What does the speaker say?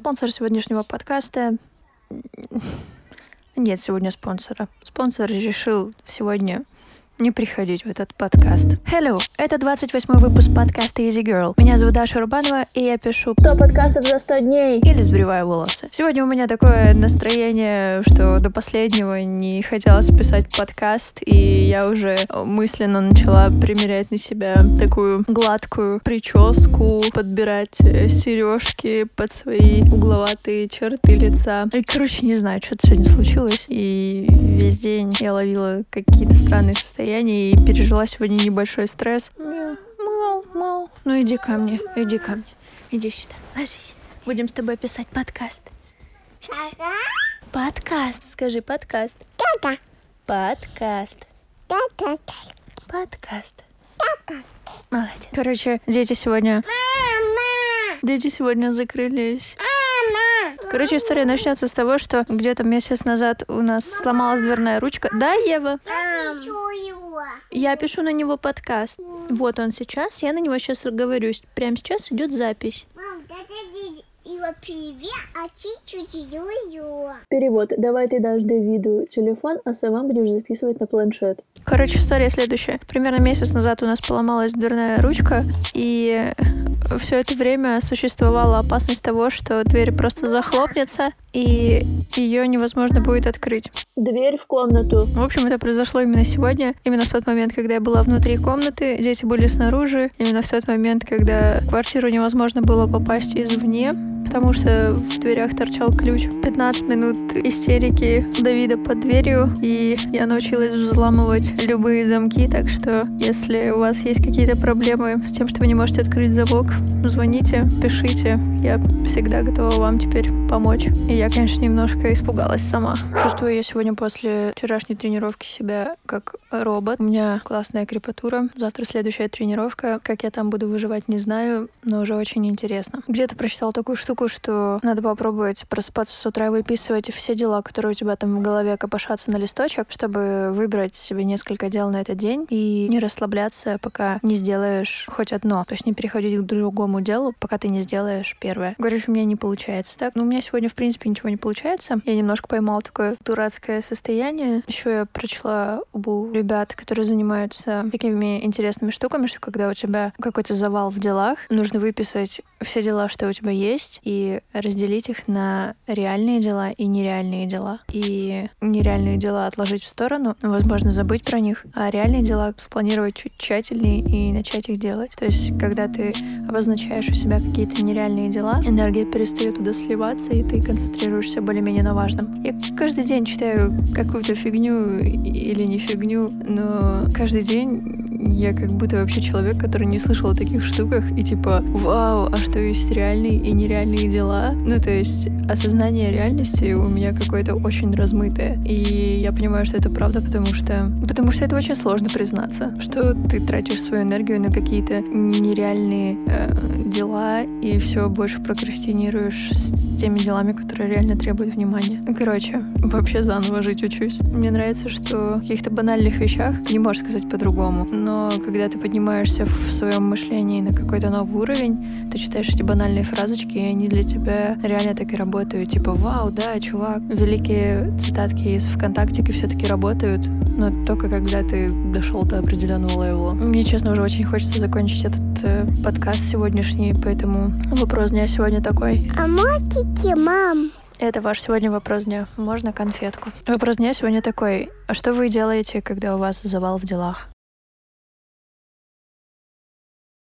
Спонсор сегодняшнего подкаста... Нет сегодня спонсора. Спонсор решил сегодня не приходить в этот подкаст. Hello, это 28 выпуск подкаста Easy Girl. Меня зовут Даша Рубанова, и я пишу 100 подкастов за 100 дней или сбриваю волосы. Сегодня у меня такое настроение, что до последнего не хотелось писать подкаст, и я уже мысленно начала примерять на себя такую гладкую прическу, подбирать э, сережки под свои угловатые черты лица. И, короче, не знаю, что-то сегодня случилось, и весь день я ловила какие-то странные состояния состоянии и пережила сегодня небольшой стресс. Мау, мау. Ну иди ко мне, иди ко мне. Иди сюда, ложись. Будем с тобой писать подкаст. Подкаст, скажи подкаст. Подкаст. Подкаст. Молодец. Короче, дети сегодня... Дети сегодня закрылись. Короче, история начнется с того, что где-то месяц назад у нас сломалась дверная ручка. Да, Ева? Я пишу на него подкаст. Вот он сейчас, я на него сейчас говорю. Прямо сейчас идет запись. Перевод. Давай ты дашь Давиду телефон, а сама будешь записывать на планшет. Короче, история следующая. Примерно месяц назад у нас поломалась дверная ручка, и все это время существовала опасность того, что дверь просто захлопнется, и ее невозможно будет открыть. Дверь в комнату. В общем, это произошло именно сегодня, именно в тот момент, когда я была внутри комнаты, дети были снаружи, именно в тот момент, когда в квартиру невозможно было попасть извне, потому что в дверях торчал ключ. 15 минут истерики Давида под дверью, и я научилась взламывать любые замки, так что если у вас есть какие-то проблемы с тем, что вы не можете открыть замок, звоните, пишите. Я всегда готова вам теперь помочь. И я, конечно, немножко испугалась сама. Чувствую я сегодня после вчерашней тренировки себя как робот. У меня классная крепатура. Завтра следующая тренировка. Как я там буду выживать, не знаю, но уже очень интересно. Где-то прочитал такую штуку, штуку, что надо попробовать просыпаться с утра и выписывать все дела, которые у тебя там в голове копошатся на листочек, чтобы выбрать себе несколько дел на этот день и не расслабляться, пока не сделаешь хоть одно. То есть не переходить к другому делу, пока ты не сделаешь первое. Говоришь, у меня не получается так. Но у меня сегодня, в принципе, ничего не получается. Я немножко поймала такое дурацкое состояние. Еще я прочла у ребят, которые занимаются такими интересными штуками, что когда у тебя какой-то завал в делах, нужно выписать все дела, что у тебя есть, и разделить их на реальные дела и нереальные дела. И нереальные дела отложить в сторону, возможно, забыть про них, а реальные дела спланировать чуть тщательнее и начать их делать. То есть, когда ты обозначаешь у себя какие-то нереальные дела, энергия перестает туда сливаться, и ты концентрируешься более-менее на важном. Я каждый день читаю какую-то фигню или не фигню, но каждый день я как будто вообще человек, который не слышал о таких штуках, и типа, вау, а что есть реальные и нереальные дела? Ну, то есть осознание реальности у меня какое-то очень размытое. И я понимаю, что это правда, потому что... Потому что это очень сложно признаться, что ты тратишь свою энергию на какие-то нереальные э, дела и все больше прокрастинируешь с теми делами, которые реально требуют внимания. Короче, вообще заново жить учусь. Мне нравится, что в каких-то банальных вещах не можешь сказать по-другому, но когда ты поднимаешься в своем мышлении на какой-то новый уровень, ты читаешь эти банальные фразочки, и они для тебя реально так и работают. Типа, вау, да, чувак, великие цитатки из ВКонтактики все-таки работают, но только когда ты дошел до определенного левела. Мне, честно, уже очень хочется закончить этот э, подкаст сегодняшний, поэтому вопрос дня сегодня такой. А можете, мам? Это ваш сегодня вопрос дня. Можно конфетку? Вопрос дня сегодня такой. А что вы делаете, когда у вас завал в делах?